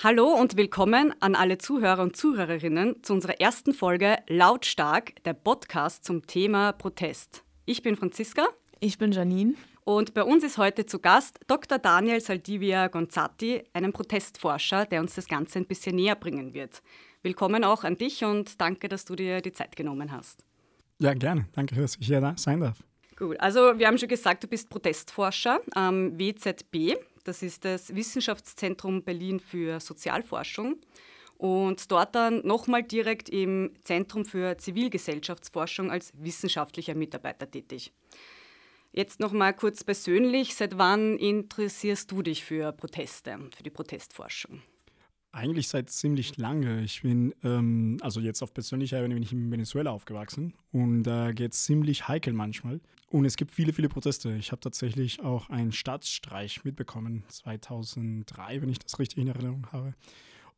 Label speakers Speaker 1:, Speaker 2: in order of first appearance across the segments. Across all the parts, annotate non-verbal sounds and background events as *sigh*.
Speaker 1: Hallo und willkommen an alle Zuhörer und Zuhörerinnen zu unserer ersten Folge Lautstark, der Podcast zum Thema Protest. Ich bin Franziska.
Speaker 2: Ich bin Janine.
Speaker 1: Und bei uns ist heute zu Gast Dr. Daniel Saldivia Gonzatti, ein Protestforscher, der uns das Ganze ein bisschen näher bringen wird. Willkommen auch an dich und danke, dass du dir die Zeit genommen hast.
Speaker 3: Ja, gerne. Danke, dass ich hier sein darf.
Speaker 1: Gut, also wir haben schon gesagt, du bist Protestforscher am WZB. Das ist das Wissenschaftszentrum Berlin für Sozialforschung. Und dort dann nochmal direkt im Zentrum für Zivilgesellschaftsforschung als wissenschaftlicher Mitarbeiter tätig. Jetzt nochmal kurz persönlich, seit wann interessierst du dich für Proteste, für die Protestforschung?
Speaker 3: Eigentlich seit ziemlich lange. Ich bin, ähm, also jetzt auf persönlicher Ebene bin ich in Venezuela aufgewachsen und da äh, geht es ziemlich heikel manchmal. Und es gibt viele, viele Proteste. Ich habe tatsächlich auch einen Staatsstreich mitbekommen, 2003, wenn ich das richtig in Erinnerung habe.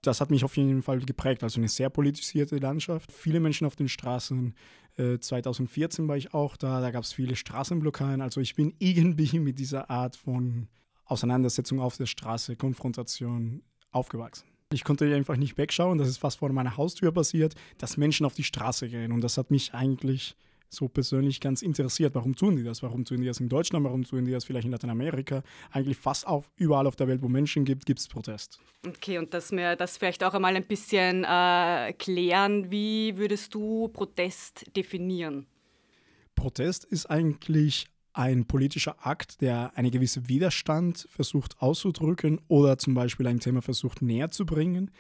Speaker 3: Das hat mich auf jeden Fall geprägt. Also eine sehr politisierte Landschaft, viele Menschen auf den Straßen. Äh, 2014 war ich auch da, da gab es viele Straßenblockaden. Also ich bin *laughs* irgendwie mit dieser Art von Auseinandersetzung auf der Straße, Konfrontation aufgewachsen. Ich konnte einfach nicht wegschauen, das ist fast vor meiner Haustür passiert, dass Menschen auf die Straße gehen. Und das hat mich eigentlich so persönlich ganz interessiert. Warum tun die das? Warum tun die das in Deutschland? Warum tun die das vielleicht in Lateinamerika? Eigentlich fast auf, überall auf der Welt, wo Menschen gibt, gibt es Protest.
Speaker 1: Okay, und dass wir das vielleicht auch einmal ein bisschen äh, klären. Wie würdest du Protest definieren?
Speaker 3: Protest ist eigentlich ein politischer Akt, der einen gewissen Widerstand versucht auszudrücken oder zum Beispiel ein Thema versucht näher zu bringen,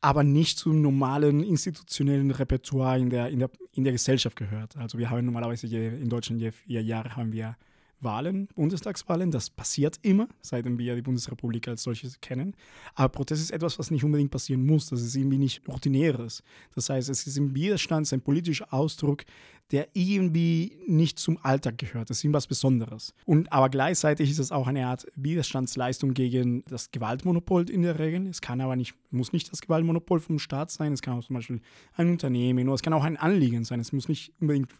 Speaker 3: aber nicht zum normalen institutionellen Repertoire in der, in der, in der Gesellschaft gehört. Also wir haben normalerweise je, in Deutschland je vier Jahre haben wir Wahlen, Bundestagswahlen, das passiert immer, seitdem wir die Bundesrepublik als solches kennen. Aber Protest ist etwas, was nicht unbedingt passieren muss, das ist irgendwie nicht routinäres. Das heißt, es ist im Widerstand, ein politischer Ausdruck, der irgendwie nicht zum Alltag gehört. Das ist irgendwas Besonderes. Und aber gleichzeitig ist es auch eine Art Widerstandsleistung gegen das Gewaltmonopol in der Regel. Es kann aber nicht, muss nicht das Gewaltmonopol vom Staat sein. Es kann auch zum Beispiel ein Unternehmen oder es kann auch ein Anliegen sein. Es muss nicht unbedingt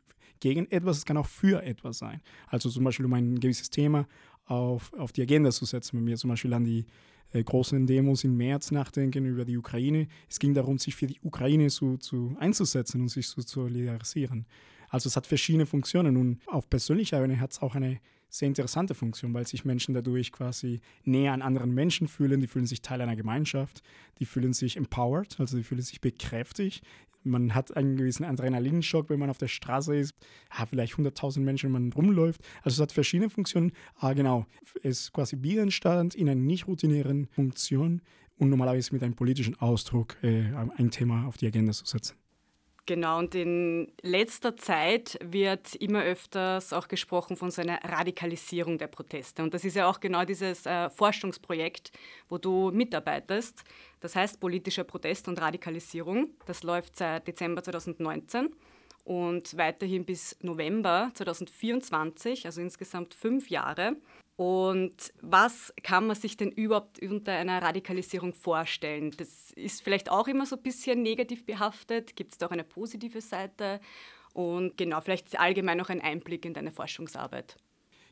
Speaker 3: gegen etwas, es kann auch für etwas sein. Also zum Beispiel, um ein gewisses Thema auf, auf die Agenda zu setzen. Wenn wir zum Beispiel an die äh, großen Demos im März nachdenken über die Ukraine, es ging darum, sich für die Ukraine zu, zu einzusetzen und sich zu solidarisieren. Also es hat verschiedene Funktionen und auf persönlicher Ebene hat es auch eine sehr interessante Funktion, weil sich Menschen dadurch quasi näher an anderen Menschen fühlen, die fühlen sich Teil einer Gemeinschaft, die fühlen sich empowered, also die fühlen sich bekräftigt. Man hat einen gewissen Adrenalinschock, wenn man auf der Straße ist, ja, vielleicht 100.000 Menschen, wenn man rumläuft. Also es hat verschiedene Funktionen. Ah, genau, es ist quasi Widerstand in einer nicht routinären Funktion und normalerweise mit einem politischen Ausdruck äh, ein Thema auf die Agenda zu setzen.
Speaker 1: Genau, und in letzter Zeit wird immer öfters auch gesprochen von so einer Radikalisierung der Proteste. Und das ist ja auch genau dieses äh, Forschungsprojekt, wo du mitarbeitest. Das heißt politischer Protest und Radikalisierung. Das läuft seit Dezember 2019 und weiterhin bis November 2024, also insgesamt fünf Jahre. Und was kann man sich denn überhaupt unter einer Radikalisierung vorstellen? Das ist vielleicht auch immer so ein bisschen negativ behaftet. Gibt es da auch eine positive Seite? Und genau, vielleicht allgemein noch ein Einblick in deine Forschungsarbeit.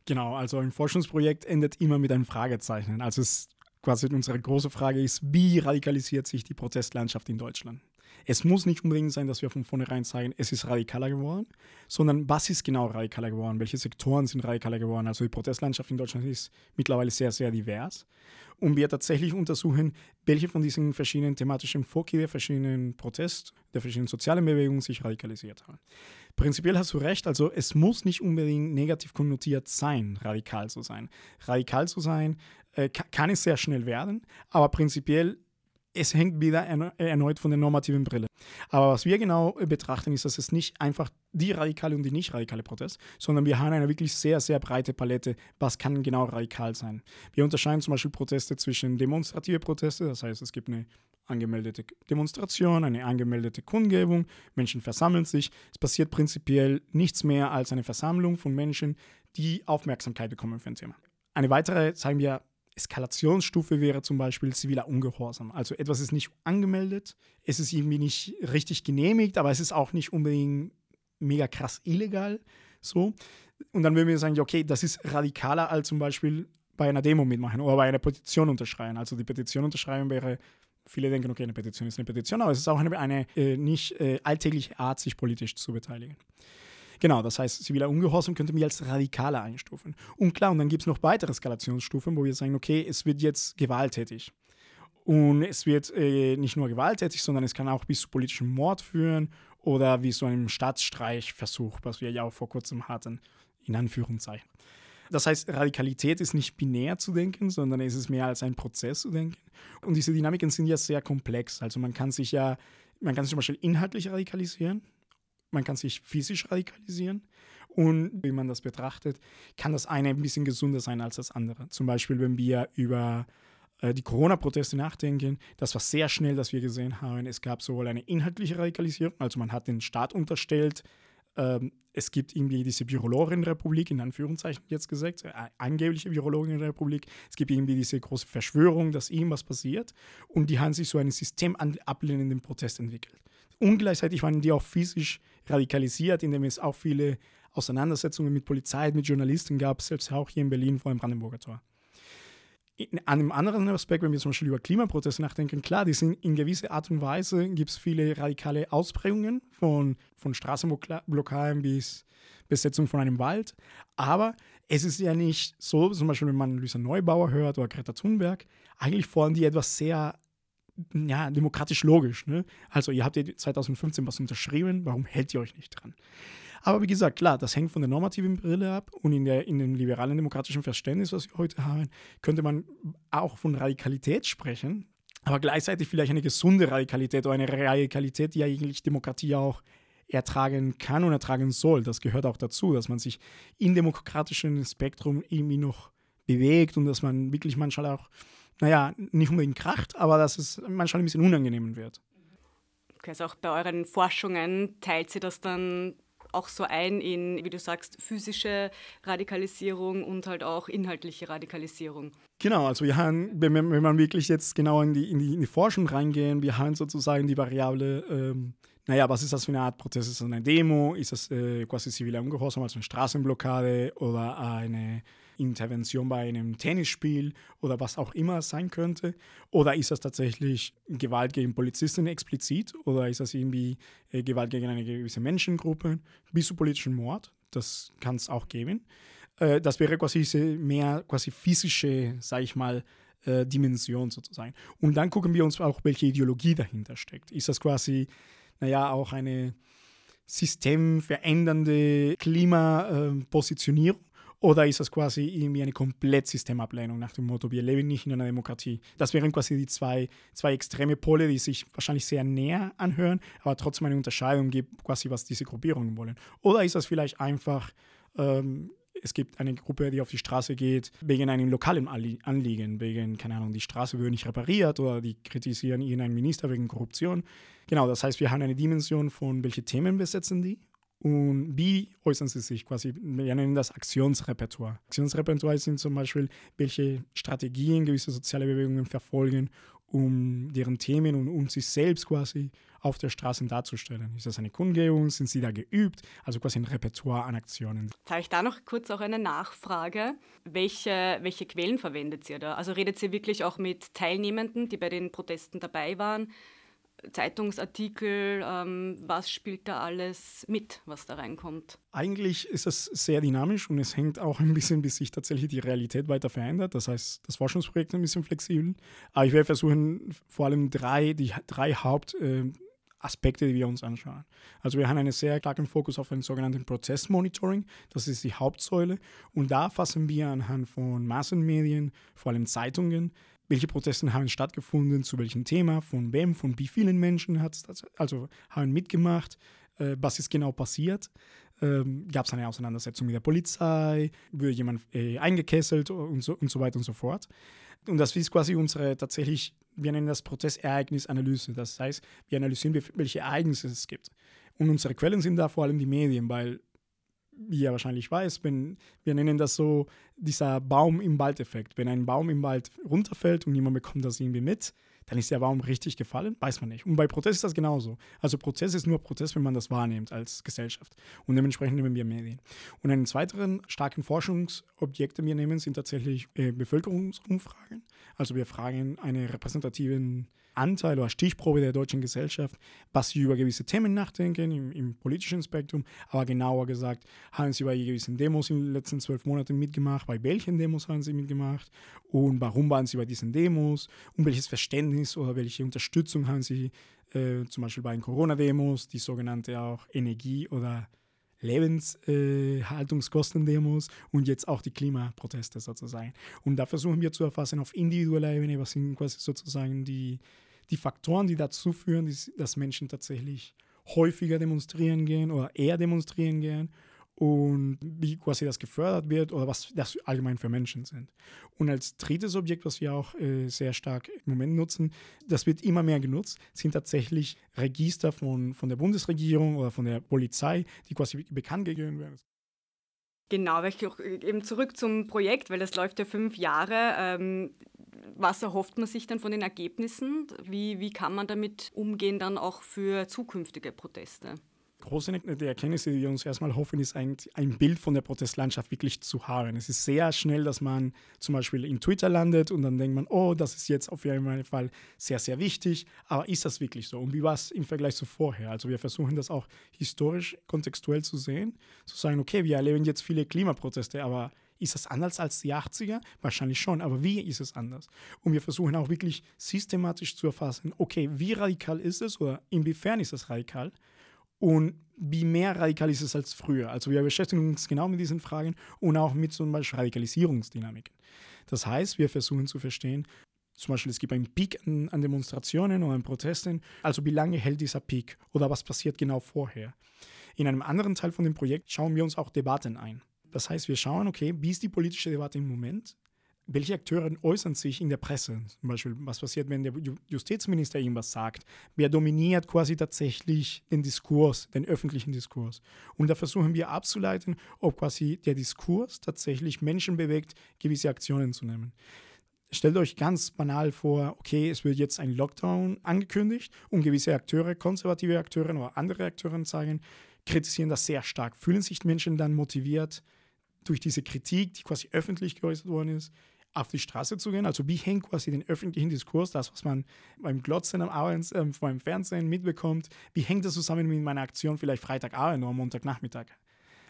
Speaker 3: Genau, also ein Forschungsprojekt endet immer mit einem Fragezeichen. Also es quasi unsere große Frage ist, wie radikalisiert sich die Protestlandschaft in Deutschland? Es muss nicht unbedingt sein, dass wir von vornherein sagen, es ist radikaler geworden, sondern was ist genau radikaler geworden? Welche Sektoren sind radikaler geworden? Also die Protestlandschaft in Deutschland ist mittlerweile sehr, sehr divers. Und wir tatsächlich untersuchen, welche von diesen verschiedenen thematischen Foki der verschiedenen Protest, der verschiedenen sozialen Bewegungen sich radikalisiert haben. Prinzipiell hast du recht, also es muss nicht unbedingt negativ konnotiert sein, radikal zu sein. Radikal zu sein äh, kann es sehr schnell werden, aber prinzipiell es hängt wieder erneut von der normativen Brille. Aber was wir genau betrachten, ist, dass es nicht einfach die radikale und die nicht radikale Protest, sondern wir haben eine wirklich sehr, sehr breite Palette, was kann genau radikal sein. Wir unterscheiden zum Beispiel Proteste zwischen demonstrative Proteste, das heißt, es gibt eine angemeldete Demonstration, eine angemeldete Kundgebung, Menschen versammeln sich. Es passiert prinzipiell nichts mehr als eine Versammlung von Menschen, die Aufmerksamkeit bekommen für ein Thema. Eine weitere, sagen wir, Eskalationsstufe wäre zum Beispiel ziviler Ungehorsam. Also etwas ist nicht angemeldet, es ist irgendwie nicht richtig genehmigt, aber es ist auch nicht unbedingt mega krass illegal. So. Und dann würden wir sagen, okay, das ist radikaler als zum Beispiel bei einer Demo mitmachen oder bei einer Petition unterschreiben. Also die Petition unterschreiben wäre Viele denken, okay, eine Petition ist eine Petition, aber es ist auch eine, eine äh, nicht äh, alltägliche Art, sich politisch zu beteiligen. Genau, das heißt, ziviler Ungehorsam könnte man als radikaler einstufen. Und klar, und dann gibt es noch weitere Eskalationsstufen, wo wir sagen, okay, es wird jetzt gewalttätig. Und es wird äh, nicht nur gewalttätig, sondern es kann auch bis zu politischem Mord führen oder wie so einem Staatsstreichversuch, was wir ja auch vor kurzem hatten, in Anführungszeichen. Das heißt, Radikalität ist nicht binär zu denken, sondern es ist mehr als ein Prozess zu denken. Und diese Dynamiken sind ja sehr komplex. Also man kann sich ja, man kann sich zum Beispiel inhaltlich radikalisieren, man kann sich physisch radikalisieren. Und wie man das betrachtet, kann das eine ein bisschen gesünder sein als das andere. Zum Beispiel, wenn wir über äh, die Corona-Proteste nachdenken, das war sehr schnell, dass wir gesehen haben, es gab sowohl eine inhaltliche Radikalisierung, also man hat den Staat unterstellt, ähm, es gibt irgendwie diese Virologenrepublik, in Anführungszeichen jetzt gesagt, äh, angebliche Virologenrepublik. Es gibt irgendwie diese große Verschwörung, dass irgendwas passiert. Und die haben sich so ein System an ablehnenden Protest entwickelt. Und gleichzeitig waren die auch physisch radikalisiert, indem es auch viele Auseinandersetzungen mit Polizei, mit Journalisten gab, selbst auch hier in Berlin vor dem Brandenburger Tor. In einem anderen Aspekt, wenn wir zum Beispiel über Klimaproteste nachdenken, klar, die sind in gewisser Art und Weise, gibt es viele radikale Ausprägungen von, von Straßenblockaden bis Besetzung von einem Wald. Aber es ist ja nicht so, zum Beispiel, wenn man Luisa Neubauer hört oder Greta Thunberg, eigentlich fordern die etwas sehr ja, demokratisch logisch. Ne? Also ihr habt ja 2015 was unterschrieben, warum hält ihr euch nicht dran? Aber wie gesagt, klar, das hängt von der normativen Brille ab und in, der, in dem liberalen demokratischen Verständnis, was wir heute haben, könnte man auch von Radikalität sprechen, aber gleichzeitig vielleicht eine gesunde Radikalität oder eine Radikalität, die eigentlich Demokratie auch ertragen kann und ertragen soll. Das gehört auch dazu, dass man sich im demokratischen Spektrum irgendwie noch bewegt und dass man wirklich manchmal auch naja, nicht unbedingt kracht, aber dass es manchmal ein bisschen unangenehm wird.
Speaker 1: Okay, also auch bei euren Forschungen teilt sie das dann auch so ein in, wie du sagst, physische Radikalisierung und halt auch inhaltliche Radikalisierung.
Speaker 3: Genau, also wir haben, wenn, wenn man wirklich jetzt genau in die, in die, in die Forschung reingehen, wir haben sozusagen die Variable, ähm, naja, was ist das für eine Art Prozess? Ist das eine Demo? Ist das äh, quasi ziviler Ungehorsam, also eine Straßenblockade oder eine Intervention bei einem Tennisspiel oder was auch immer es sein könnte? Oder ist das tatsächlich Gewalt gegen Polizisten explizit oder ist das irgendwie äh, Gewalt gegen eine gewisse Menschengruppe bis zu politischen Mord? Das kann es auch geben. Äh, das wäre quasi diese mehr quasi physische, sage ich mal, äh, Dimension sozusagen. Und dann gucken wir uns auch, welche Ideologie dahinter steckt. Ist das quasi, naja, auch eine systemverändernde Klimapositionierung oder ist das quasi irgendwie eine Komplettsystemablehnung nach dem Motto, wir leben nicht in einer Demokratie? Das wären quasi die zwei, zwei extreme Pole, die sich wahrscheinlich sehr näher anhören, aber trotzdem eine Unterscheidung gibt, quasi was diese Gruppierungen wollen. Oder ist das vielleicht einfach, ähm, es gibt eine Gruppe, die auf die Straße geht, wegen einem lokalen Anliegen, wegen, keine Ahnung, die Straße wird nicht repariert oder die kritisieren irgendeinen Minister wegen Korruption. Genau, das heißt, wir haben eine Dimension von, welche Themen besetzen die und wie äußern sie sich quasi? Wir nennen das Aktionsrepertoire. Aktionsrepertoire sind zum Beispiel, welche Strategien gewisse soziale Bewegungen verfolgen, um deren Themen und um sich selbst quasi auf der Straße darzustellen. Ist das eine Kundgebung? Sind sie da geübt? Also quasi ein Repertoire an Aktionen.
Speaker 1: Jetzt habe ich da noch kurz auch eine Nachfrage. Welche, welche Quellen verwendet ihr da? Also redet ihr wirklich auch mit Teilnehmenden, die bei den Protesten dabei waren? Zeitungsartikel, ähm, was spielt da alles mit, was da reinkommt?
Speaker 3: Eigentlich ist es sehr dynamisch und es hängt auch ein bisschen, bis sich tatsächlich die Realität weiter verändert. Das heißt, das Forschungsprojekt ist ein bisschen flexibel. Aber ich werde versuchen, vor allem drei, die drei Hauptaspekte, äh, die wir uns anschauen. Also wir haben einen sehr starken Fokus auf einen sogenannten Prozessmonitoring. Das ist die Hauptsäule. Und da fassen wir anhand von Massenmedien, vor allem Zeitungen, welche Proteste haben stattgefunden, zu welchem Thema, von wem, von wie vielen Menschen hat also haben mitgemacht, äh, was ist genau passiert. Ähm, Gab es eine Auseinandersetzung mit der Polizei, wurde jemand äh, eingekesselt und so, und so weiter und so fort. Und das ist quasi unsere tatsächlich, wir nennen das Prozessereignisanalyse. Das heißt, wir analysieren, welche Ereignisse es gibt. Und unsere Quellen sind da vor allem die Medien, weil wie ihr wahrscheinlich weiß, wenn wir nennen das so dieser Baum im Wald-Effekt. Wenn ein Baum im Wald runterfällt und niemand bekommt das irgendwie mit, dann ist der Baum richtig gefallen, weiß man nicht. Und bei Protest ist das genauso. Also Prozess ist nur Prozess, wenn man das wahrnimmt als Gesellschaft. Und dementsprechend nehmen wir Medien. Und einen weiteren starken Forschungsobjekt, den wir nehmen, sind tatsächlich äh, Bevölkerungsumfragen. Also wir fragen eine repräsentativen Anteil oder Stichprobe der deutschen Gesellschaft, was sie über gewisse Themen nachdenken im, im, politischen Spektrum, aber genauer gesagt, haben sie bei gewissen Demos in den letzten zwölf Monaten mitgemacht, bei welchen Demos haben sie mitgemacht und warum waren sie bei diesen Demos und welches Verständnis oder welche Unterstützung haben sie äh, zum Beispiel bei den Corona-Demos, die sogenannte auch Energie- oder Lebenshaltungskostendemos und jetzt auch die Klimaproteste sozusagen. Und da versuchen wir zu erfassen auf individueller Ebene, was sind quasi sozusagen die, die Faktoren, die dazu führen, dass Menschen tatsächlich häufiger demonstrieren gehen oder eher demonstrieren gehen und wie quasi das gefördert wird oder was das allgemein für Menschen sind. Und als drittes Objekt, was wir auch äh, sehr stark im Moment nutzen, das wird immer mehr genutzt, sind tatsächlich Register von, von der Bundesregierung oder von der Polizei, die quasi bekannt gegeben werden.
Speaker 1: Genau, weil ich auch äh, eben zurück zum Projekt, weil das läuft ja fünf Jahre. Ähm, was erhofft man sich dann von den Ergebnissen? Wie, wie kann man damit umgehen dann auch für zukünftige Proteste?
Speaker 3: Große die Erkenntnisse, die wir uns erstmal hoffen, ist ein, ein Bild von der Protestlandschaft wirklich zu haben. Es ist sehr schnell, dass man zum Beispiel in Twitter landet und dann denkt man, oh, das ist jetzt auf jeden Fall sehr, sehr wichtig. Aber ist das wirklich so? Und wie war es im Vergleich zu vorher? Also wir versuchen das auch historisch, kontextuell zu sehen, zu sagen, okay, wir erleben jetzt viele Klimaproteste, aber ist das anders als die 80er? Wahrscheinlich schon, aber wie ist es anders? Und wir versuchen auch wirklich systematisch zu erfassen, okay, wie radikal ist es oder inwiefern ist es radikal? Und wie mehr radikal ist es als früher. Also wir beschäftigen uns genau mit diesen Fragen und auch mit zum Beispiel Radikalisierungsdynamiken. Das heißt, wir versuchen zu verstehen, zum Beispiel es gibt einen Peak an, an Demonstrationen oder an Protesten, also wie lange hält dieser Peak oder was passiert genau vorher. In einem anderen Teil von dem Projekt schauen wir uns auch Debatten ein. Das heißt, wir schauen, okay, wie ist die politische Debatte im Moment? Welche Akteure äußern sich in der Presse? Zum Beispiel, was passiert, wenn der Justizminister irgendwas sagt? Wer dominiert quasi tatsächlich den Diskurs, den öffentlichen Diskurs? Und da versuchen wir abzuleiten, ob quasi der Diskurs tatsächlich Menschen bewegt, gewisse Aktionen zu nehmen. Stellt euch ganz banal vor, okay, es wird jetzt ein Lockdown angekündigt und gewisse Akteure, konservative Akteure oder andere Akteure sagen, kritisieren das sehr stark. Fühlen sich Menschen dann motiviert durch diese Kritik, die quasi öffentlich geäußert worden ist, auf die Straße zu gehen. Also wie hängt quasi den öffentlichen Diskurs, das, was man beim Glotzen am Abend äh, vor dem Fernsehen mitbekommt, wie hängt das zusammen mit meiner Aktion vielleicht Freitagabend oder Montagnachmittag?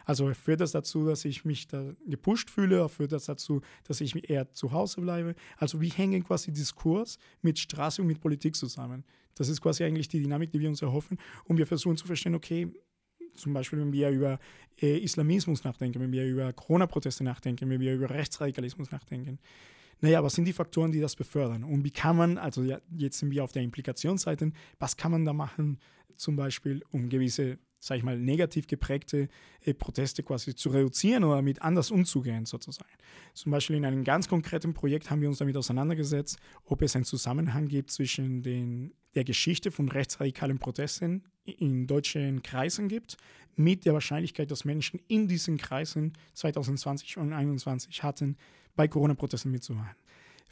Speaker 3: Also führt das dazu, dass ich mich da gepusht fühle, führt das dazu, dass ich eher zu Hause bleibe? Also wie hängen quasi Diskurs mit Straße und mit Politik zusammen? Das ist quasi eigentlich die Dynamik, die wir uns erhoffen. Und wir versuchen zu verstehen, okay, zum Beispiel, wenn wir über äh, Islamismus nachdenken, wenn wir über Corona-Proteste nachdenken, wenn wir über Rechtsradikalismus nachdenken. Naja, was sind die Faktoren, die das befördern? Und wie kann man, also ja, jetzt sind wir auf der Implikationsseite, was kann man da machen, zum Beispiel, um gewisse, sag ich mal, negativ geprägte äh, Proteste quasi zu reduzieren oder mit anders umzugehen, sozusagen. Zum Beispiel in einem ganz konkreten Projekt haben wir uns damit auseinandergesetzt, ob es einen Zusammenhang gibt zwischen den der Geschichte von rechtsradikalen Protesten in deutschen Kreisen gibt, mit der Wahrscheinlichkeit, dass Menschen in diesen Kreisen 2020 und 2021 hatten, bei Corona-Protesten mitzumachen.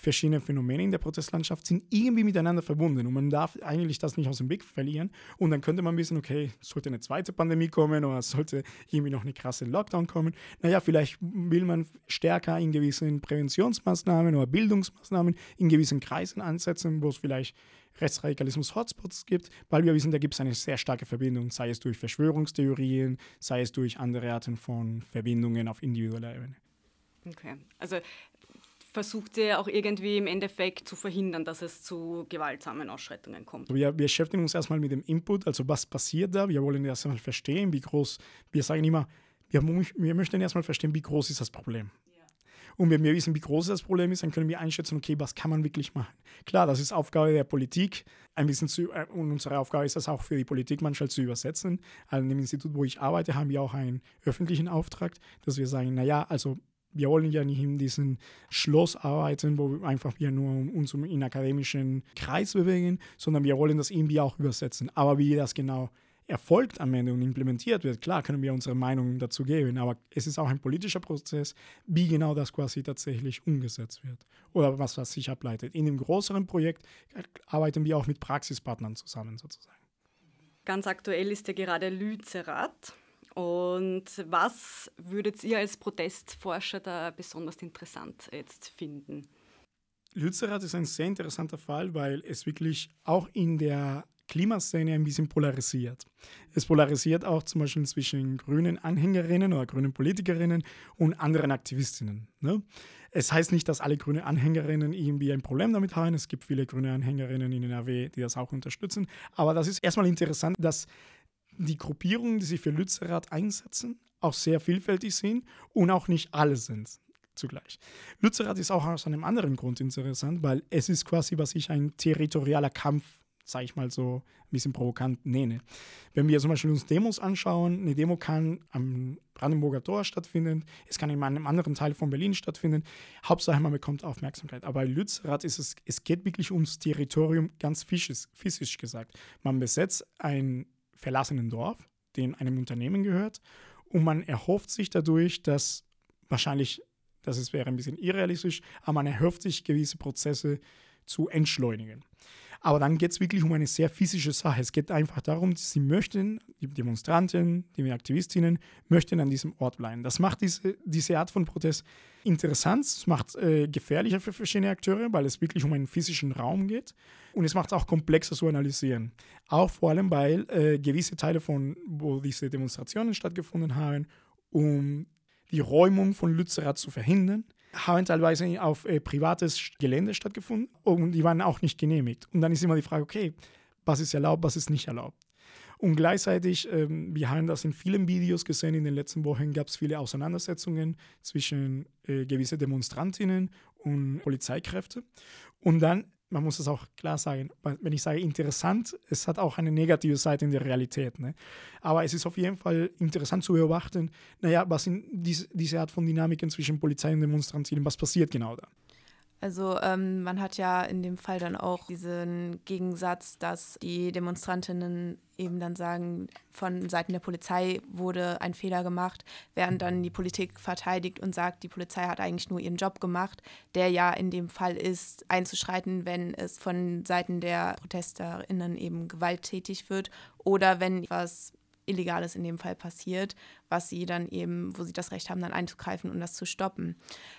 Speaker 3: Verschiedene Phänomene in der Protestlandschaft sind irgendwie miteinander verbunden und man darf eigentlich das nicht aus dem Blick verlieren. Und dann könnte man wissen, okay, sollte eine zweite Pandemie kommen oder sollte irgendwie noch eine krasse Lockdown kommen. Naja, vielleicht will man stärker in gewissen Präventionsmaßnahmen oder Bildungsmaßnahmen in gewissen Kreisen ansetzen, wo es vielleicht Rechtsradikalismus-Hotspots gibt, weil wir wissen, da gibt es eine sehr starke Verbindung, sei es durch Verschwörungstheorien, sei es durch andere Arten von Verbindungen auf individueller Ebene.
Speaker 1: Okay, also versucht ihr auch irgendwie im Endeffekt zu verhindern, dass es zu gewaltsamen Ausschreitungen kommt?
Speaker 3: Wir, beschäftigen uns erstmal mit dem Input, also was passiert da. Wir wollen erstmal verstehen, wie groß, wir sagen immer, wir, wir möchten erstmal verstehen, wie groß ist das Problem. Und wenn wir wissen, wie groß das Problem ist, dann können wir einschätzen, okay, was kann man wirklich machen. Klar, das ist Aufgabe der Politik, ein bisschen zu, äh, und unsere Aufgabe ist das auch für die Politik manchmal zu übersetzen. Also in dem Institut, wo ich arbeite, haben wir auch einen öffentlichen Auftrag, dass wir sagen, naja, also wir wollen ja nicht in diesem Schloss arbeiten, wo wir einfach wir nur uns in akademischen Kreis bewegen, sondern wir wollen das irgendwie auch übersetzen. Aber wie das genau erfolgt am Ende und implementiert wird, klar können wir unsere Meinung dazu geben, aber es ist auch ein politischer Prozess, wie genau das quasi tatsächlich umgesetzt wird oder was, was sich ableitet. In dem größeren Projekt arbeiten wir auch mit Praxispartnern zusammen sozusagen.
Speaker 1: Ganz aktuell ist ja gerade Lützerath. Und was würdet ihr als Protestforscher da besonders interessant jetzt finden?
Speaker 3: Lützerath ist ein sehr interessanter Fall, weil es wirklich auch in der Klimaszene ein bisschen polarisiert. Es polarisiert auch zum Beispiel zwischen grünen Anhängerinnen oder grünen Politikerinnen und anderen Aktivistinnen. Ne? Es heißt nicht, dass alle grüne Anhängerinnen irgendwie ein Problem damit haben. Es gibt viele grüne Anhängerinnen in NRW, die das auch unterstützen. Aber das ist erstmal interessant, dass die Gruppierungen, die sich für Lützerath einsetzen, auch sehr vielfältig sind und auch nicht alle sind zugleich. Lützerath ist auch aus einem anderen Grund interessant, weil es ist quasi, was ich ein territorialer Kampf sage ich mal so ein bisschen provokant nenne. Wenn wir zum Beispiel uns Demos anschauen, eine Demo kann am Brandenburger Tor stattfinden, es kann in einem anderen Teil von Berlin stattfinden. Hauptsache, man bekommt Aufmerksamkeit. Aber bei Lützerath ist es, es geht wirklich ums Territorium, ganz physisch, physisch gesagt. Man besetzt ein verlassenen Dorf, dem einem Unternehmen gehört, und man erhofft sich dadurch, dass wahrscheinlich, das ist, wäre ein bisschen irrealistisch, aber man erhofft sich gewisse Prozesse zu entschleunigen. Aber dann geht es wirklich um eine sehr physische Sache. Es geht einfach darum, sie möchten, die Demonstranten, die Aktivistinnen, möchten an diesem Ort bleiben. Das macht diese, diese Art von Protest interessant, es macht äh, gefährlicher für verschiedene Akteure, weil es wirklich um einen physischen Raum geht. Und es macht es auch komplexer zu analysieren. Auch vor allem, weil äh, gewisse Teile von, wo diese Demonstrationen stattgefunden haben, um die Räumung von Lützerath zu verhindern, haben teilweise auf äh, privates Gelände stattgefunden und die waren auch nicht genehmigt. Und dann ist immer die Frage, okay, was ist erlaubt, was ist nicht erlaubt. Und gleichzeitig, ähm, wir haben das in vielen Videos gesehen, in den letzten Wochen gab es viele Auseinandersetzungen zwischen äh, gewissen Demonstrantinnen und Polizeikräfte. Und dann man muss es auch klar sagen, wenn ich sage interessant, es hat auch eine negative Seite in der Realität. Ne? Aber es ist auf jeden Fall interessant zu beobachten, naja, was sind diese, diese Art von Dynamiken zwischen Polizei und Demonstranten, was passiert genau da?
Speaker 2: Also ähm, man hat ja in dem Fall dann auch diesen Gegensatz, dass die Demonstrantinnen eben dann sagen, von Seiten der Polizei wurde ein Fehler gemacht, während dann die Politik verteidigt und sagt, die Polizei hat eigentlich nur ihren Job gemacht, der ja in dem Fall ist, einzuschreiten, wenn es von Seiten der ProtesterInnen eben gewalttätig wird oder wenn etwas Illegales in dem Fall passiert, was sie dann eben, wo sie das Recht haben, dann einzugreifen und das zu stoppen.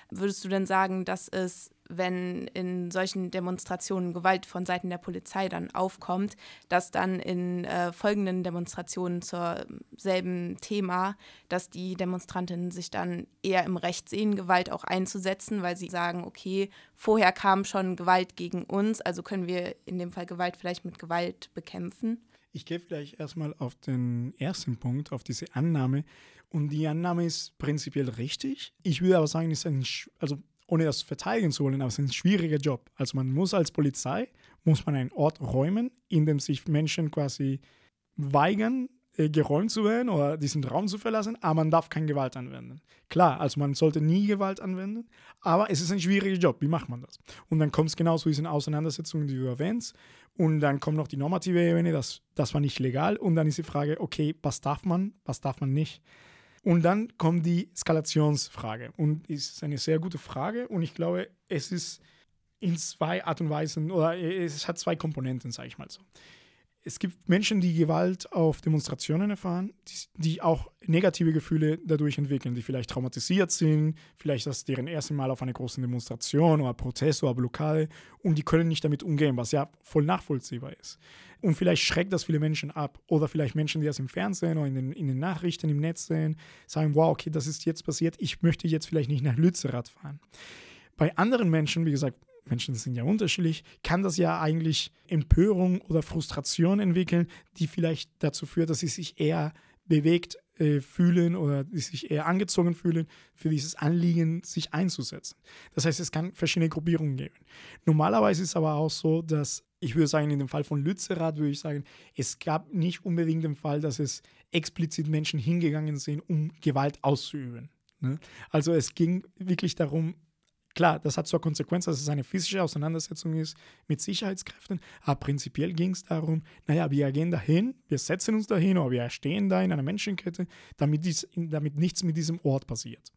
Speaker 2: Würdest du denn sagen, dass es, wenn in solchen Demonstrationen Gewalt von Seiten der Polizei dann aufkommt, dass dann in äh, folgenden Demonstrationen zur selben Thema, dass die Demonstrantinnen sich dann eher im Recht sehen, Gewalt auch einzusetzen, weil sie sagen, okay, vorher kam schon Gewalt gegen uns, also können wir in dem Fall Gewalt vielleicht mit Gewalt bekämpfen?
Speaker 3: Ich gehe vielleicht erstmal auf den ersten Punkt, auf diese Annahme. Und die Annahme ist prinzipiell richtig. Ich würde aber sagen, ist ein, also ohne das verteidigen zu wollen, aber es ist ein schwieriger Job. Also man muss als Polizei, muss man einen Ort räumen, in dem sich Menschen quasi weigern, äh, geräumt zu werden oder diesen Raum zu verlassen, aber man darf keine Gewalt anwenden. Klar, also man sollte nie Gewalt anwenden, aber es ist ein schwieriger Job. Wie macht man das? Und dann kommt es genau zu diesen Auseinandersetzungen, die du erwähnst. Und dann kommt noch die normative Ebene, das, das war nicht legal. Und dann ist die Frage, okay, was darf man, was darf man nicht? Und dann kommt die Eskalationsfrage. Und ist eine sehr gute Frage. Und ich glaube, es ist in zwei Art und Weisen, oder es hat zwei Komponenten, sage ich mal so es gibt Menschen, die Gewalt auf Demonstrationen erfahren, die, die, auch negative Gefühle dadurch entwickeln, die vielleicht traumatisiert sind, vielleicht das deren erste Mal auf einer großen Demonstration oder Protest oder Blockade und die können nicht damit umgehen, was ja voll nachvollziehbar ist. Und vielleicht schreckt das viele Menschen ab oder vielleicht Menschen, die das im Fernsehen oder in den, in den Nachrichten im Netz sehen, sagen, wow, okay, das ist jetzt passiert, ich möchte jetzt vielleicht nicht nach Lützerath fahren. Bei anderen Menschen, wie gesagt, Menschen sind ja unterschiedlich, kann das ja eigentlich Empörung oder Frustration entwickeln, die vielleicht dazu führt, dass sie sich eher bewegt äh, fühlen oder die sich eher angezogen fühlen, für dieses Anliegen sich einzusetzen. Das heißt, es kann verschiedene Gruppierungen geben. Normalerweise ist es aber auch so, dass ich würde sagen, in dem Fall von Lützerath würde ich sagen, es gab nicht unbedingt den Fall, dass es explizit Menschen hingegangen sind, um Gewalt auszuüben. Ne? Also es ging wirklich darum, Klar, das hat zur Konsequenz, dass es eine physische Auseinandersetzung ist mit Sicherheitskräften, aber prinzipiell ging es darum, naja, wir gehen dahin, wir setzen uns dahin oder wir stehen da in einer Menschenkette, damit, dies, damit nichts mit diesem Ort passiert.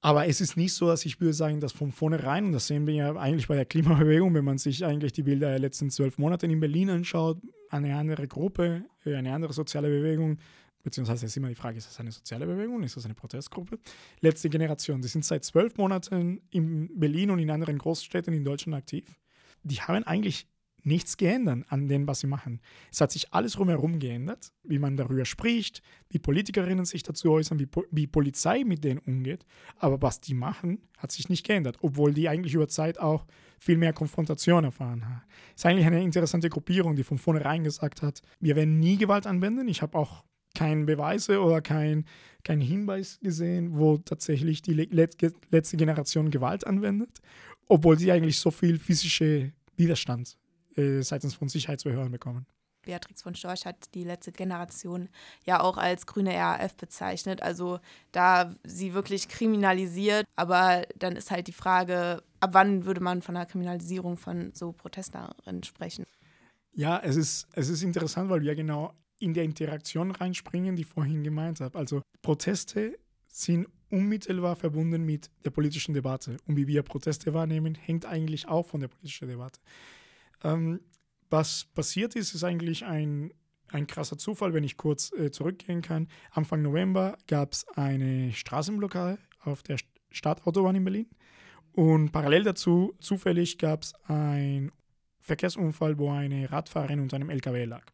Speaker 3: Aber es ist nicht so, dass ich würde sagen, dass von vornherein, und das sehen wir ja eigentlich bei der Klimabewegung, wenn man sich eigentlich die Bilder der letzten zwölf Monate in Berlin anschaut, eine andere Gruppe, eine andere soziale Bewegung beziehungsweise ist immer die Frage, ist das eine soziale Bewegung, ist das eine Protestgruppe? Letzte Generation, die sind seit zwölf Monaten in Berlin und in anderen Großstädten in Deutschland aktiv. Die haben eigentlich nichts geändert an dem, was sie machen. Es hat sich alles drumherum geändert, wie man darüber spricht, wie Politikerinnen sich dazu äußern, wie, po wie Polizei mit denen umgeht. Aber was die machen, hat sich nicht geändert, obwohl die eigentlich über Zeit auch viel mehr Konfrontation erfahren haben. Es ist eigentlich eine interessante Gruppierung, die von vornherein gesagt hat, wir werden nie Gewalt anwenden. Ich habe auch keine Beweise oder keinen kein Hinweis gesehen, wo tatsächlich die letzte Generation Gewalt anwendet, obwohl sie eigentlich so viel physische Widerstand äh, seitens von Sicherheitsbehörden bekommen.
Speaker 2: Beatrix von Storch hat die letzte Generation ja auch als grüne RAF bezeichnet. Also da sie wirklich kriminalisiert, aber dann ist halt die Frage, ab wann würde man von einer Kriminalisierung von so Protestlerinnen sprechen?
Speaker 3: Ja, es ist, es ist interessant, weil wir genau in der Interaktion reinspringen, die ich vorhin gemeint habe. Also Proteste sind unmittelbar verbunden mit der politischen Debatte. Und wie wir Proteste wahrnehmen, hängt eigentlich auch von der politischen Debatte. Ähm, was passiert ist, ist eigentlich ein, ein krasser Zufall, wenn ich kurz äh, zurückgehen kann. Anfang November gab es eine Straßenblockade auf der Stadtautobahn in Berlin. Und parallel dazu, zufällig, gab es einen Verkehrsunfall, wo eine Radfahrerin unter einem LKW lag.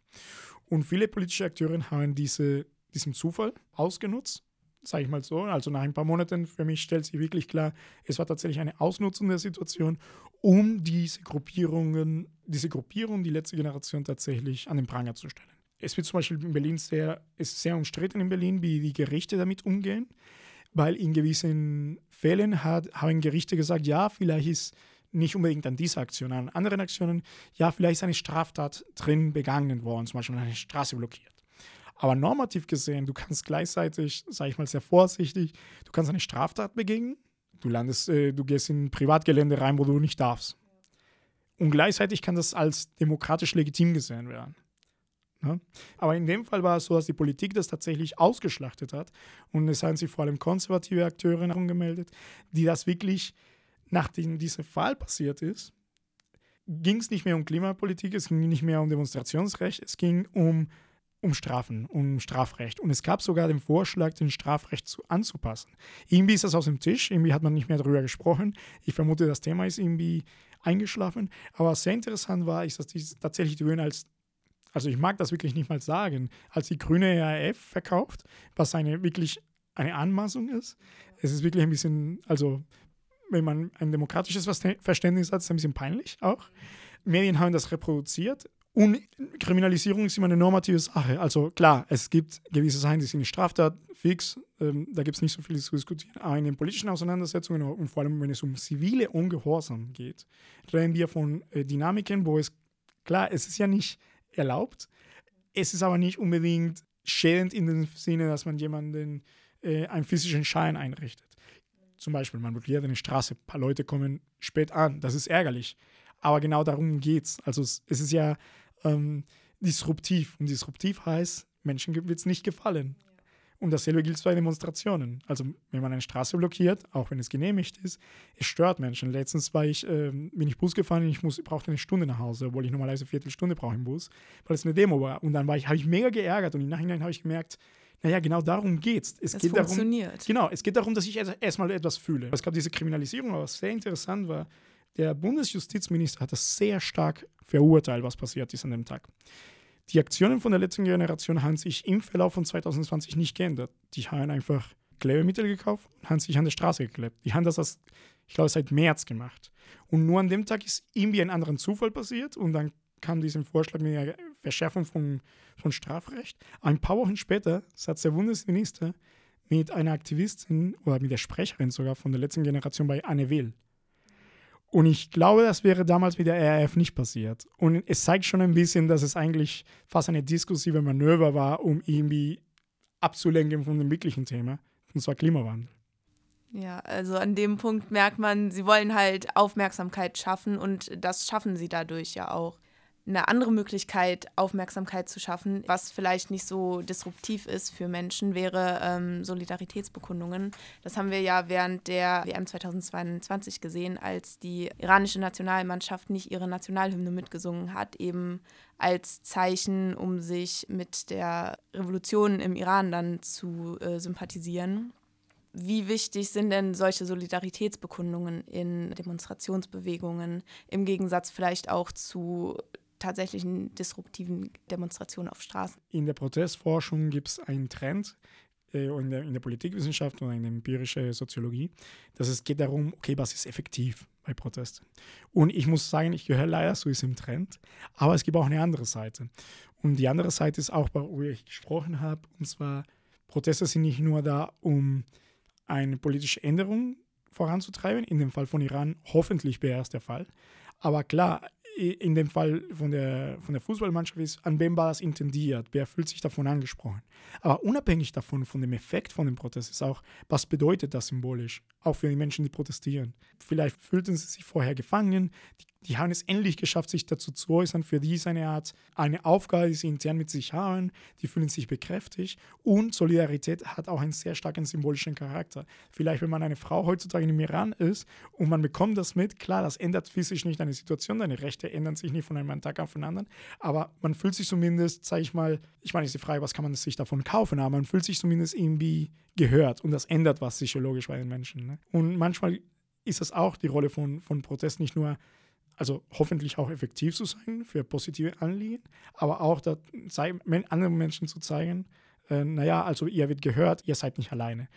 Speaker 3: Und viele politische Akteure haben diese, diesen Zufall ausgenutzt sage ich mal so. Also nach ein paar Monaten für mich stellt sich wirklich klar, es war tatsächlich eine Ausnutzung der Situation, um diese Gruppierungen, diese Gruppierung, die letzte Generation tatsächlich an den Pranger zu stellen. Es wird zum Beispiel in Berlin sehr, ist sehr umstritten in Berlin, wie die Gerichte damit umgehen, weil in gewissen Fällen hat, haben Gerichte gesagt, ja, vielleicht ist nicht unbedingt an dieser Aktion, an anderen Aktionen, ja, vielleicht ist eine Straftat drin begangen worden, zum Beispiel eine Straße blockiert. Aber normativ gesehen, du kannst gleichzeitig, sage ich mal sehr vorsichtig, du kannst eine Straftat begehen, du landest, äh, du gehst in ein Privatgelände rein, wo du nicht darfst. Und gleichzeitig kann das als demokratisch legitim gesehen werden. Ja? Ne? Aber in dem Fall war es so, dass die Politik das tatsächlich ausgeschlachtet hat. Und es haben sich vor allem konservative Akteure angemeldet, die das wirklich, nachdem dieser Fall passiert ist, ging es nicht mehr um Klimapolitik, es ging nicht mehr um Demonstrationsrecht, es ging um um Strafen, um Strafrecht. Und es gab sogar den Vorschlag, den Strafrecht zu, anzupassen. Irgendwie ist das aus dem Tisch, irgendwie hat man nicht mehr darüber gesprochen. Ich vermute, das Thema ist irgendwie eingeschlafen. Aber was sehr interessant war, ist, dass die tatsächlich die Grünen als, also ich mag das wirklich nicht mal sagen, als die grüne RAF verkauft, was eine wirklich eine Anmaßung ist. Es ist wirklich ein bisschen, also wenn man ein demokratisches Verständnis hat, ist es ein bisschen peinlich auch. Medien haben das reproduziert und Kriminalisierung ist immer eine normative Sache. Also klar, es gibt gewisse Sachen, die sind eine Straftat, fix, ähm, da gibt es nicht so viel zu diskutieren. Aber in den politischen Auseinandersetzungen und vor allem, wenn es um zivile Ungehorsam geht, reden wir von äh, Dynamiken, wo es, klar, es ist ja nicht erlaubt, es ist aber nicht unbedingt schädend in dem Sinne, dass man jemanden äh, einen physischen Schein einrichtet. Zum Beispiel, man blockiert eine Straße, ein paar Leute kommen spät an, das ist ärgerlich. Aber genau darum geht es. Also es, es ist ja ähm, disruptiv. Und disruptiv heißt, Menschen wird es nicht gefallen. Und dasselbe gilt bei Demonstrationen. Also wenn man eine Straße blockiert, auch wenn es genehmigt ist, es stört Menschen. Letztens war ich, äh, bin ich Bus gefahren und ich muss, brauchte eine Stunde nach Hause, obwohl ich normalerweise eine Viertelstunde brauche im Bus, weil es eine Demo war. Und dann war ich, habe ich mega geärgert und im Nachhinein habe ich gemerkt, naja, genau darum geht's. es.
Speaker 2: Es
Speaker 3: geht
Speaker 2: funktioniert.
Speaker 3: Darum, genau, es geht darum, dass ich erstmal etwas fühle. Es gab diese Kriminalisierung, aber was sehr interessant war, der Bundesjustizminister hat das sehr stark verurteilt, was passiert ist an dem Tag. Die Aktionen von der letzten Generation haben sich im Verlauf von 2020 nicht geändert. Die haben einfach Klebemittel gekauft und haben sich an der Straße geklebt. Die haben das, als, ich glaube, seit März gemacht. Und nur an dem Tag ist irgendwie ein anderer Zufall passiert und dann kam dieser Vorschlag mit der Verschärfung von, von Strafrecht. Ein paar Wochen später sagt der Bundesminister mit einer Aktivistin oder mit der Sprecherin sogar von der letzten Generation bei Anne Will und ich glaube, das wäre damals mit der RAF nicht passiert. Und es zeigt schon ein bisschen, dass es eigentlich fast eine diskursive Manöver war, um irgendwie abzulenken von dem wirklichen Thema, und zwar Klimawandel.
Speaker 2: Ja, also an dem Punkt merkt man, sie wollen halt Aufmerksamkeit schaffen und das schaffen sie dadurch ja auch. Eine andere Möglichkeit, Aufmerksamkeit zu schaffen, was vielleicht nicht so disruptiv ist für Menschen, wäre ähm, Solidaritätsbekundungen. Das haben wir ja während der WM 2022 gesehen, als die iranische Nationalmannschaft nicht ihre Nationalhymne mitgesungen hat, eben als Zeichen, um sich mit der Revolution im Iran dann zu äh, sympathisieren. Wie wichtig sind denn solche Solidaritätsbekundungen in Demonstrationsbewegungen im Gegensatz vielleicht auch zu tatsächlichen disruptiven Demonstrationen auf Straßen.
Speaker 3: In der Protestforschung gibt es einen Trend, äh, in, der, in der Politikwissenschaft oder in der empirischen Soziologie, dass es geht darum, okay, was ist effektiv bei Protesten? Und ich muss sagen, ich gehöre leider zu diesem Trend, aber es gibt auch eine andere Seite. Und die andere Seite ist auch, worüber ich gesprochen habe, und zwar, Proteste sind nicht nur da, um eine politische Änderung voranzutreiben, in dem Fall von Iran hoffentlich wäre es der Fall. Aber klar, in dem Fall von der, von der Fußballmannschaft ist, an wem war das intendiert, wer fühlt sich davon angesprochen. Aber unabhängig davon, von dem Effekt von dem Protest, ist auch, was bedeutet das symbolisch, auch für die Menschen, die protestieren. Vielleicht fühlten sie sich vorher gefangen, die die haben es endlich geschafft, sich dazu zu äußern. Für die ist eine Art, eine Aufgabe, die sie intern mit sich haben. Die fühlen sich bekräftigt. Und Solidarität hat auch einen sehr starken symbolischen Charakter. Vielleicht, wenn man eine Frau heutzutage im Iran ist und man bekommt das mit, klar, das ändert physisch nicht deine Situation. Deine Rechte ändern sich nicht von einem Tag auf den anderen. Aber man fühlt sich zumindest, sage ich mal, ich meine, ist die Frage, was kann man sich davon kaufen, aber man fühlt sich zumindest irgendwie gehört. Und das ändert was psychologisch bei den Menschen. Ne? Und manchmal ist das auch die Rolle von, von Protest, nicht nur also hoffentlich auch effektiv zu sein für positive Anliegen, aber auch da, anderen Menschen zu zeigen, äh, naja, also ihr wird gehört, ihr seid nicht alleine.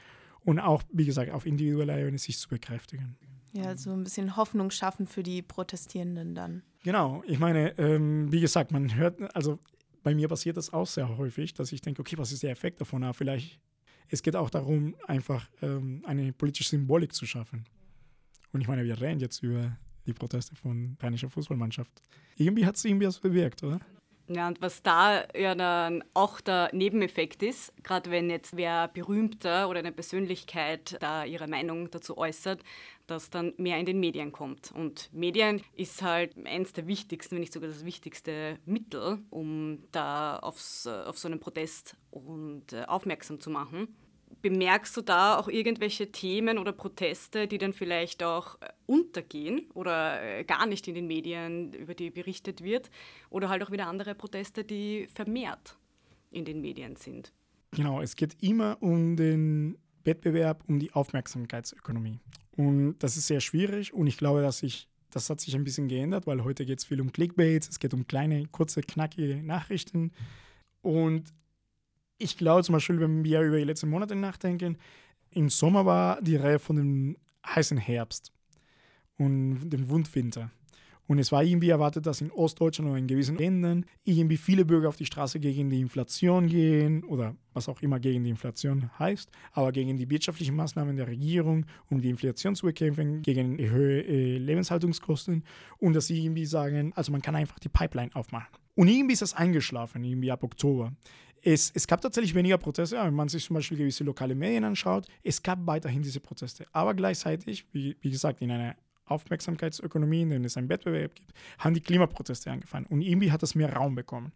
Speaker 3: Und auch, wie gesagt, auf individueller Ebene sich zu bekräftigen.
Speaker 2: Ja, so ein bisschen Hoffnung schaffen für die Protestierenden dann.
Speaker 3: Genau, ich meine, ähm, wie gesagt, man hört, also bei mir passiert das auch sehr häufig, dass ich denke, okay, was ist der Effekt davon? Aber vielleicht, es geht auch darum, einfach ähm, eine politische Symbolik zu schaffen. Und ich meine, wir reden jetzt über die Proteste von rheinischer Fußballmannschaft. Irgendwie hat es irgendwie was bewirkt, oder?
Speaker 1: Ja, und was da ja dann auch der Nebeneffekt ist, gerade wenn jetzt wer berühmter oder eine Persönlichkeit da ihre Meinung dazu äußert, dass dann mehr in den Medien kommt. Und Medien ist halt eines der wichtigsten, wenn nicht sogar das wichtigste Mittel, um da aufs, auf so einen Protest und äh, aufmerksam zu machen. Bemerkst du da auch irgendwelche Themen oder Proteste, die dann vielleicht auch äh, untergehen oder äh, gar nicht in den Medien, über die berichtet wird? Oder halt auch wieder andere Proteste, die vermehrt in den Medien sind?
Speaker 3: Genau, es geht immer um den Wettbewerb, um die Aufmerksamkeitsökonomie. Und das ist sehr schwierig und ich glaube, dass ich das hat sich ein bisschen geändert, weil heute geht es viel um Clickbaits, es geht um kleine, kurze, knackige Nachrichten. Und ich glaube zum Beispiel, wenn wir über die letzten Monate nachdenken, im Sommer war die Reihe von dem heißen Herbst und dem Wundwinter. Und es war irgendwie erwartet, dass in Ostdeutschland oder in gewissen Ländern irgendwie viele Bürger auf die Straße gegen die Inflation gehen oder was auch immer gegen die Inflation heißt, aber gegen die wirtschaftlichen Maßnahmen der Regierung, um die Inflation zu bekämpfen, gegen höhere äh, Lebenshaltungskosten und dass sie irgendwie sagen, also man kann einfach die Pipeline aufmachen. Und irgendwie ist das eingeschlafen, irgendwie ab Oktober. Es, es gab tatsächlich weniger Proteste, wenn man sich zum Beispiel gewisse lokale Medien anschaut. Es gab weiterhin diese Proteste. Aber gleichzeitig, wie, wie gesagt, in einer Aufmerksamkeitsökonomie, in der es einen Wettbewerb gibt, haben die Klimaproteste angefangen. Und irgendwie hat das mehr Raum bekommen.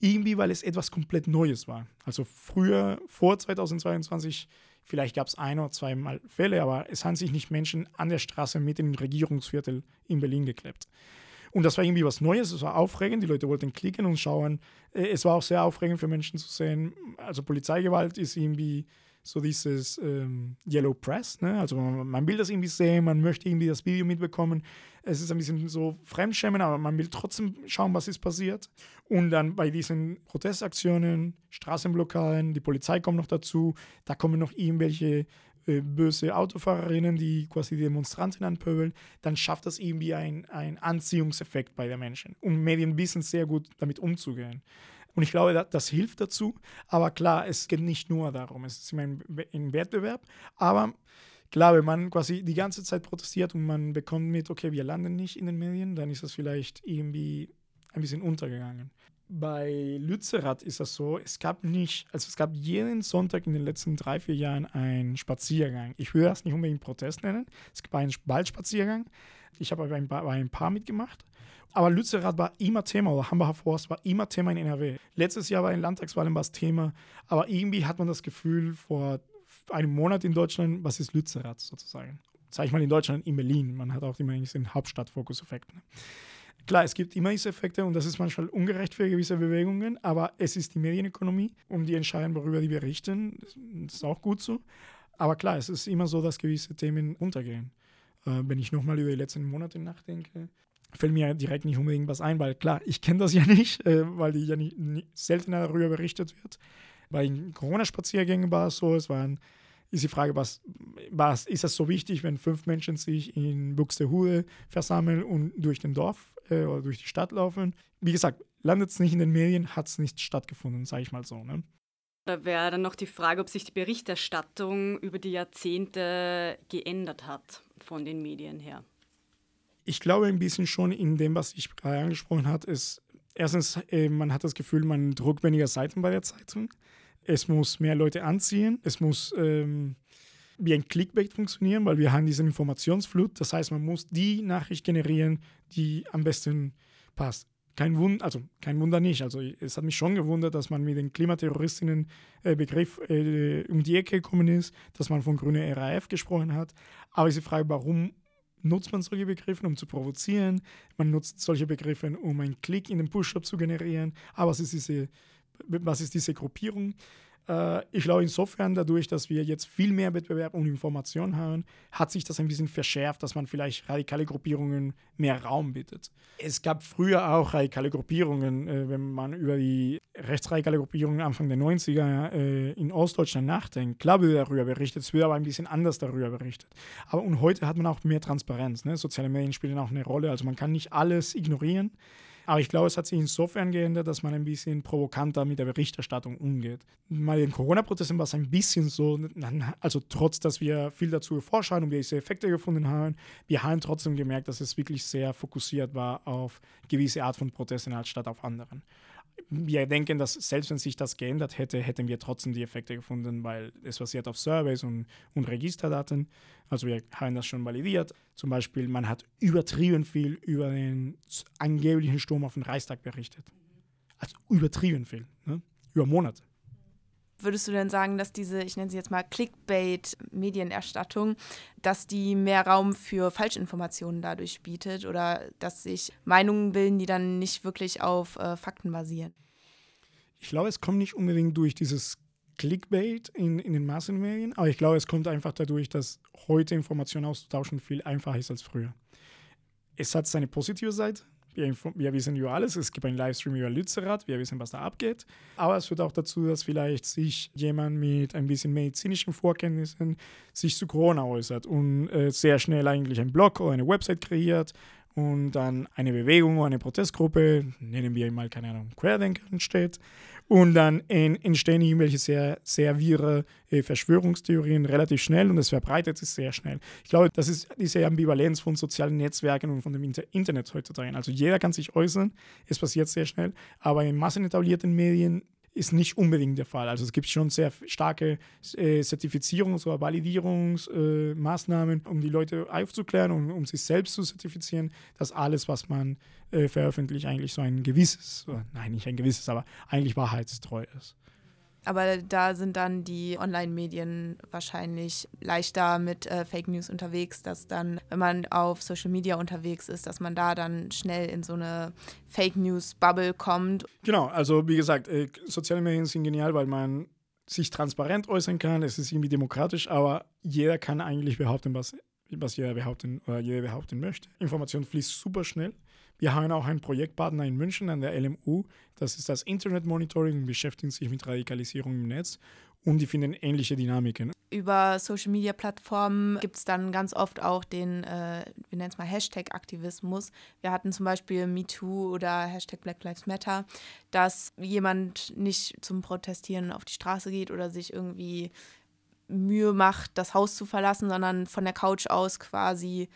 Speaker 3: Irgendwie, weil es etwas komplett Neues war. Also früher, vor 2022, vielleicht gab es ein oder zwei Mal Fälle, aber es haben sich nicht Menschen an der Straße mit in den Regierungsviertel in Berlin geklebt. Und das war irgendwie was Neues, es war aufregend, die Leute wollten klicken und schauen. Äh, es war auch sehr aufregend für Menschen zu sehen. Also Polizeigewalt ist irgendwie so dieses ähm, Yellow Press, ne? also man, man, will das irgendwie sehen, man möchte irgendwie das Video mitbekommen. Es ist ein bisschen so Fremdschämen, aber man will trotzdem schauen, was ist passiert. Und dann bei diesen Protestaktionen, Straßenblockaden, die Polizei kommt noch dazu, da kommen noch irgendwelche böse Autofahrerinnen, die quasi die Demonstranten anpöbeln, dann schafft das irgendwie einen Anziehungseffekt bei den Menschen. Und Medien wissen sehr gut damit umzugehen. Und ich glaube, das, das, hilft dazu. Aber klar, es geht nicht nur darum. Es ist immer ein, ein Wettbewerb. Aber klar, wenn man quasi die ganze Zeit protestiert und man bekommt mit, okay, wir landen nicht in den Medien, dann ist das vielleicht irgendwie ein bisschen untergegangen bei Lützerath ist das so, es gab nicht, also es gab jeden Sonntag in den letzten drei, vier Jahren einen Spaziergang. Ich würde das nicht unbedingt Protest nennen. Es gab einen Waldspaziergang. Ich habe bei, bei ein paar mitgemacht. Aber Lützerath war immer Thema, oder Hambacher Forst war immer Thema in NRW. Letztes Jahr war in Landtagswahlen was Thema, aber irgendwie hat man das Gefühl, vor einem Monat in Deutschland, was ist Lützerath sozusagen? Sag ich mal in Deutschland, in Berlin. Man hat auch immer den Hauptstadtfokuseffekt. Ne? Klar, es gibt immer diese Effekte und das ist manchmal ungerecht für gewisse Bewegungen, aber es ist die Medienökonomie, um die entscheiden, worüber die berichten. Das ist auch gut so. Aber klar, es ist immer so, dass gewisse Themen untergehen. Äh, wenn ich nochmal über die letzten Monate nachdenke, fällt mir direkt nicht unbedingt was ein, weil klar, ich kenne das ja nicht, äh, weil die ja nicht, nicht, seltener darüber berichtet wird. Bei Corona-Spaziergängen war es so, es waren ist die Frage, was, was ist das so wichtig, wenn fünf Menschen sich in Buxtehude versammeln und durch den Dorf äh, oder durch die Stadt laufen? Wie gesagt, landet es nicht in den Medien, hat es nicht stattgefunden, sage ich mal so. Ne?
Speaker 1: Da wäre dann noch die Frage, ob sich die Berichterstattung über die Jahrzehnte geändert hat von den Medien her.
Speaker 3: Ich glaube ein bisschen schon in dem, was ich gerade angesprochen habe, ist erstens, äh, man hat das Gefühl, man druckt weniger Seiten bei der Zeitung. Es muss mehr Leute anziehen. Es muss ähm, wie ein Clickbait funktionieren, weil wir haben diese Informationsflut. Das heißt, man muss die Nachricht generieren, die am besten passt. Kein Wunder, also kein Wunder nicht. Also es hat mich schon gewundert, dass man mit dem Klimaterroristinnen äh, äh, um die Ecke gekommen ist, dass man von grüner RAF gesprochen hat. Aber die Frage, warum nutzt man solche Begriffe, um zu provozieren? Man nutzt solche Begriffe, um einen Klick in den Push-Up zu generieren. Aber was ist diese was ist diese Gruppierung? Äh, ich glaube insofern, dadurch, dass wir jetzt viel mehr Wettbewerb und Information haben, hat sich das ein bisschen verschärft, dass man vielleicht radikale Gruppierungen mehr Raum bietet. Es gab früher auch radikale Gruppierungen, äh, wenn man über die rechtsradikale Gruppierungen Anfang der 90er äh, in Ostdeutschland nachdenkt. Klar wird darüber berichtet, es wird aber ein bisschen anders darüber berichtet. Aber und heute hat man auch mehr Transparenz. Ne? Soziale Medien spielen auch eine Rolle, also man kann nicht alles ignorieren. Aber ich glaube, es hat sich insofern geändert, dass man ein bisschen provokanter mit der Berichterstattung umgeht. Bei den Corona-Protesten war es ein bisschen so, also trotz, dass wir viel dazu geforscht haben und wir diese Effekte gefunden haben, wir haben trotzdem gemerkt, dass es wirklich sehr fokussiert war auf gewisse Art von Protesten anstatt auf anderen wir denken, dass selbst wenn sich das geändert hätte, hätten wir trotzdem die Effekte gefunden, weil es basiert auf Surveys und, und Registerdaten. Also wir haben das schon validiert. Zum Beispiel, man hat übertrieben viel über den angeblichen Sturm auf den Reichstag berichtet. Also übertrieben viel, ne? über Monate.
Speaker 2: Würdest du denn sagen, dass diese, ich nenne sie jetzt mal Clickbait-Medienerstattung, dass die mehr Raum für Falschinformationen dadurch bietet oder dass sich Meinungen bilden, die dann nicht wirklich auf äh, Fakten basieren?
Speaker 3: Ich glaube, es kommt nicht unbedingt durch dieses Clickbait in, in den Massenmedien, aber ich glaube, es kommt einfach dadurch, dass heute Informationen auszutauschen viel einfacher ist als früher. Es hat seine positive Seite, wir, wir wissen über alles. Es gibt einen Livestream über Lützerath. Wir wissen, was da abgeht. Aber es führt auch dazu, dass vielleicht sich jemand mit ein bisschen medizinischen Vorkenntnissen sich zu Corona äußert und äh, sehr schnell eigentlich einen Blog oder eine Website kreiert und dann eine Bewegung oder eine Protestgruppe, nennen wir mal, keine Ahnung, Querdenker entsteht. Und dann entstehen irgendwelche sehr, sehr wirre äh, Verschwörungstheorien relativ schnell und es verbreitet sich sehr schnell. Ich glaube, das ist diese Ambivalenz von sozialen Netzwerken und von dem Inter Internet heutzutage. Also jeder kann sich äußern, es passiert sehr schnell, aber in massenetablierten Medien ist nicht unbedingt der Fall. Also es gibt schon sehr starke äh, Zertifizierungs- oder Validierungsmaßnahmen, äh, um die Leute aufzuklären und um sich selbst zu zertifizieren, dass alles, was man äh, veröffentlicht, eigentlich so ein gewisses, nein, nicht ein gewisses, aber eigentlich wahrheitstreu ist.
Speaker 2: Aber da sind dann die Online-Medien wahrscheinlich leichter mit äh, Fake News unterwegs, dass dann, wenn man auf Social Media unterwegs ist, dass man da dann schnell in so eine Fake News-Bubble kommt.
Speaker 3: Genau, also wie gesagt, äh, soziale Medien sind genial, weil man sich transparent äußern kann, es ist irgendwie demokratisch, aber jeder kann eigentlich behaupten, was, was jeder behaupten oder jeder behaupten möchte. Information fließt super schnell. Wir haben auch einen Projektpartner in München an der LMU, das ist das Internet Monitoring und beschäftigt sich mit Radikalisierung im Netz und die finden ähnliche Dynamiken.
Speaker 2: Über Social Media Plattformen gibt es dann ganz oft auch den, äh, wir nennen es mal Hashtag-Aktivismus. Wir hatten zum Beispiel MeToo oder Hashtag Black Lives Matter, dass jemand nicht zum Protestieren auf die Straße geht oder sich irgendwie Mühe macht, das Haus zu verlassen, sondern von der Couch aus quasi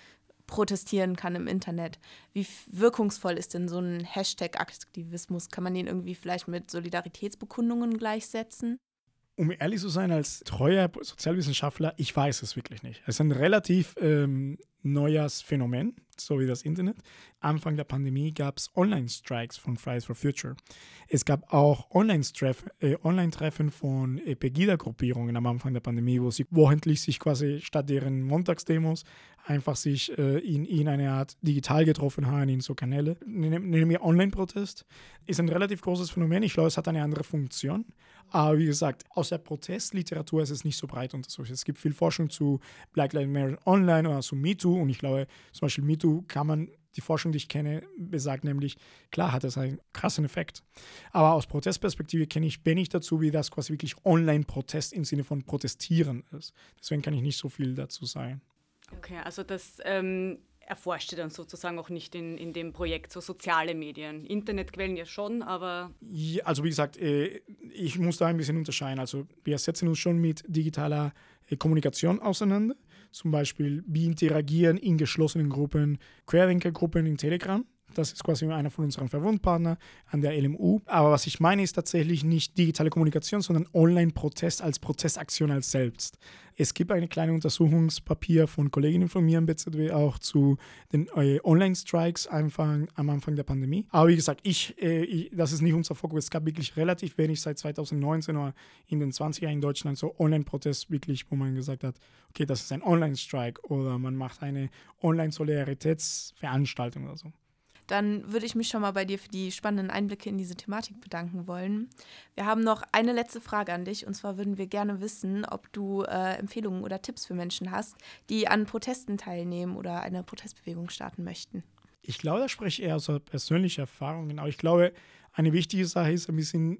Speaker 2: protestieren kann im Internet. Wie wirkungsvoll ist denn so ein Hashtag-Aktivismus? Kann man den irgendwie vielleicht mit Solidaritätsbekundungen gleichsetzen?
Speaker 3: Um ehrlich zu sein, als treuer Sozialwissenschaftler, ich weiß es wirklich nicht. Es ist ein relativ ähm, neues Phänomen, so wie das Internet. Anfang der Pandemie gab es Online-Strikes von Fridays for Future. Es gab auch Online-Treffen äh, Online von äh, Pegida-Gruppierungen am Anfang der Pandemie, wo sie wochentlich sich quasi statt deren Montagsdemos einfach sich äh, in, in eine Art digital getroffen haben, in so Kanäle. Nehmen wir Online-Protest. Ist ein relativ großes Phänomen. Ich glaube, es hat eine andere Funktion. Aber wie gesagt, aus der Protestliteratur ist es nicht so breit untersucht. Es gibt viel Forschung zu Black Lives Matter Online oder zu MeToo. Und ich glaube, zum Beispiel MeToo kann man die Forschung, die ich kenne, besagt nämlich, klar hat es einen krassen Effekt. Aber aus Protestperspektive kenne ich wenig dazu, wie das quasi wirklich Online-Protest im Sinne von Protestieren ist. Deswegen kann ich nicht so viel dazu sagen.
Speaker 1: Okay, also das ähm, erforscht ihr dann sozusagen auch nicht in, in dem Projekt, so soziale Medien. Internetquellen ja schon, aber.
Speaker 3: Ja, also wie gesagt, äh, ich muss da ein bisschen unterscheiden. Also wir setzen uns schon mit digitaler äh, Kommunikation auseinander. Zum Beispiel, wie interagieren in geschlossenen Gruppen, Querdenkergruppen in Telegram das ist quasi einer von unseren Verbundpartnern an der LMU. Aber was ich meine, ist tatsächlich nicht digitale Kommunikation, sondern Online-Protest als Protestaktion als selbst. Es gibt eine kleine Untersuchungspapier von Kolleginnen von mir am BZW auch zu den äh, Online-Strikes am Anfang der Pandemie. Aber wie gesagt, ich, äh, ich, das ist nicht unser Fokus. Es gab wirklich relativ wenig seit 2019 oder in den 20er in Deutschland so Online-Protest wirklich, wo man gesagt hat, okay, das ist ein Online-Strike oder man macht eine Online-Solidaritätsveranstaltung oder so
Speaker 2: dann würde ich mich schon mal bei dir für die spannenden Einblicke in diese Thematik bedanken wollen. Wir haben noch eine letzte Frage an dich und zwar würden wir gerne wissen, ob du äh, Empfehlungen oder Tipps für Menschen hast, die an Protesten teilnehmen oder eine Protestbewegung starten möchten.
Speaker 3: Ich glaube, da spreche ich eher aus persönlicher Erfahrungen, aber ich glaube, eine wichtige Sache ist ein bisschen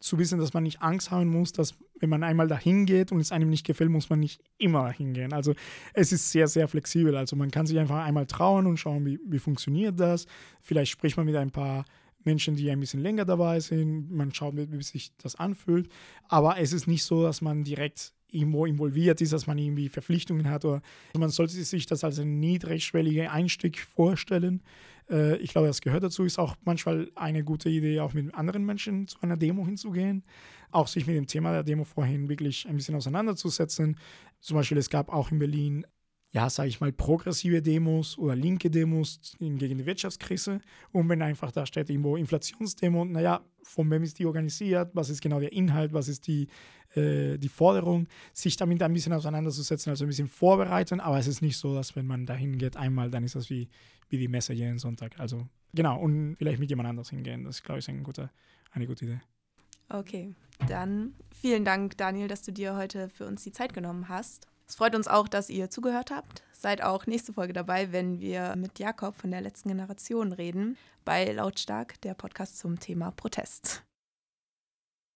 Speaker 3: zu wissen, dass man nicht Angst haben muss, dass wenn man einmal dahin geht und es einem nicht gefällt, muss man nicht immer hingehen. Also es ist sehr, sehr flexibel. Also man kann sich einfach einmal trauen und schauen, wie, wie funktioniert das. Vielleicht spricht man mit ein paar Menschen, die ein bisschen länger dabei sind. Man schaut, wie, wie sich das anfühlt. Aber es ist nicht so, dass man direkt irgendwo involviert ist, dass man irgendwie Verpflichtungen hat. Oder man sollte sich das als einen niedrigschwelligen Einstieg vorstellen. Äh, ich glaube, das gehört dazu. Ist auch manchmal eine gute Idee, auch mit anderen Menschen zu einer Demo hinzugehen. Auch sich mit dem Thema der Demo vorhin wirklich ein bisschen auseinanderzusetzen. Zum Beispiel, es gab auch in Berlin ja, sage ich mal, progressive Demos oder linke Demos gegen die Wirtschaftskrise. Und wenn einfach da steht irgendwo Inflationsdemo, naja, von wem ist die organisiert, was ist genau der Inhalt, was ist die, äh, die Forderung, sich damit ein bisschen auseinanderzusetzen, also ein bisschen vorbereiten. Aber es ist nicht so, dass wenn man dahin geht einmal, dann ist das wie, wie die Messe jeden Sonntag. Also genau, und vielleicht mit jemand anders hingehen. Das, glaube ich, ist eine gute, eine gute Idee.
Speaker 2: Okay, dann vielen Dank, Daniel, dass du dir heute für uns die Zeit genommen hast. Es freut uns auch, dass ihr zugehört habt. Seid auch nächste Folge dabei, wenn wir mit Jakob von der letzten Generation reden, bei Lautstark, der Podcast zum Thema Protest.